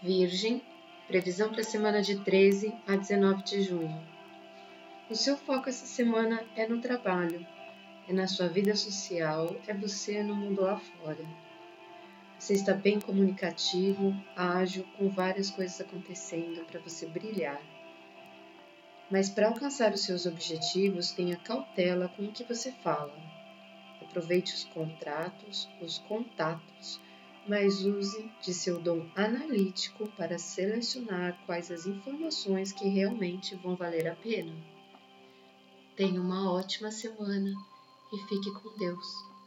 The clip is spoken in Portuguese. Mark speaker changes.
Speaker 1: Virgem, previsão para a semana de 13 a 19 de junho. O seu foco essa semana é no trabalho, é na sua vida social, é você no mundo lá fora. Você está bem comunicativo, ágil, com várias coisas acontecendo para você brilhar. Mas para alcançar os seus objetivos, tenha cautela com o que você fala. Aproveite os contratos, os contatos mas use de seu dom analítico para selecionar quais as informações que realmente vão valer a pena. Tenha uma ótima semana e fique com Deus.